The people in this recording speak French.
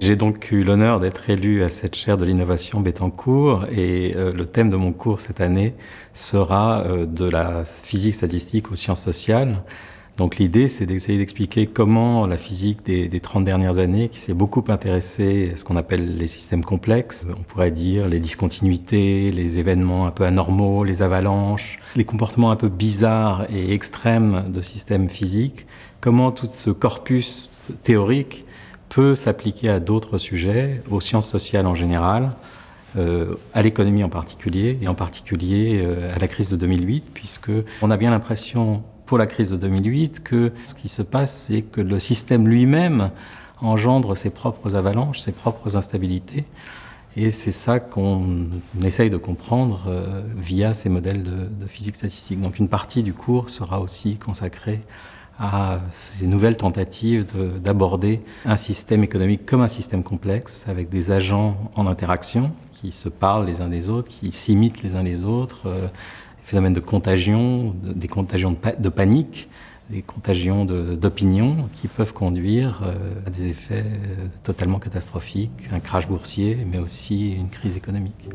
J'ai donc eu l'honneur d'être élu à cette chaire de l'innovation Bettencourt et euh, le thème de mon cours cette année sera euh, de la physique statistique aux sciences sociales. Donc l'idée, c'est d'essayer d'expliquer comment la physique des, des 30 dernières années, qui s'est beaucoup intéressée à ce qu'on appelle les systèmes complexes, on pourrait dire les discontinuités, les événements un peu anormaux, les avalanches, les comportements un peu bizarres et extrêmes de systèmes physiques, comment tout ce corpus théorique peut s'appliquer à d'autres sujets, aux sciences sociales en général, euh, à l'économie en particulier, et en particulier euh, à la crise de 2008, puisque on a bien l'impression pour la crise de 2008 que ce qui se passe, c'est que le système lui-même engendre ses propres avalanches, ses propres instabilités. Et c'est ça qu'on essaye de comprendre euh, via ces modèles de, de, physique statistique. Donc une partie du cours sera aussi consacrée à ces nouvelles tentatives d'aborder un système économique comme un système complexe, avec des agents en interaction qui se parlent les uns des autres, qui s'imitent les uns les autres, euh, phénomènes de contagion, de, des contagions de, panique, des contagions d'opinion qui peuvent conduire euh, à des effets euh, totalement catastrophiques, un crash boursier, mais aussi une crise économique.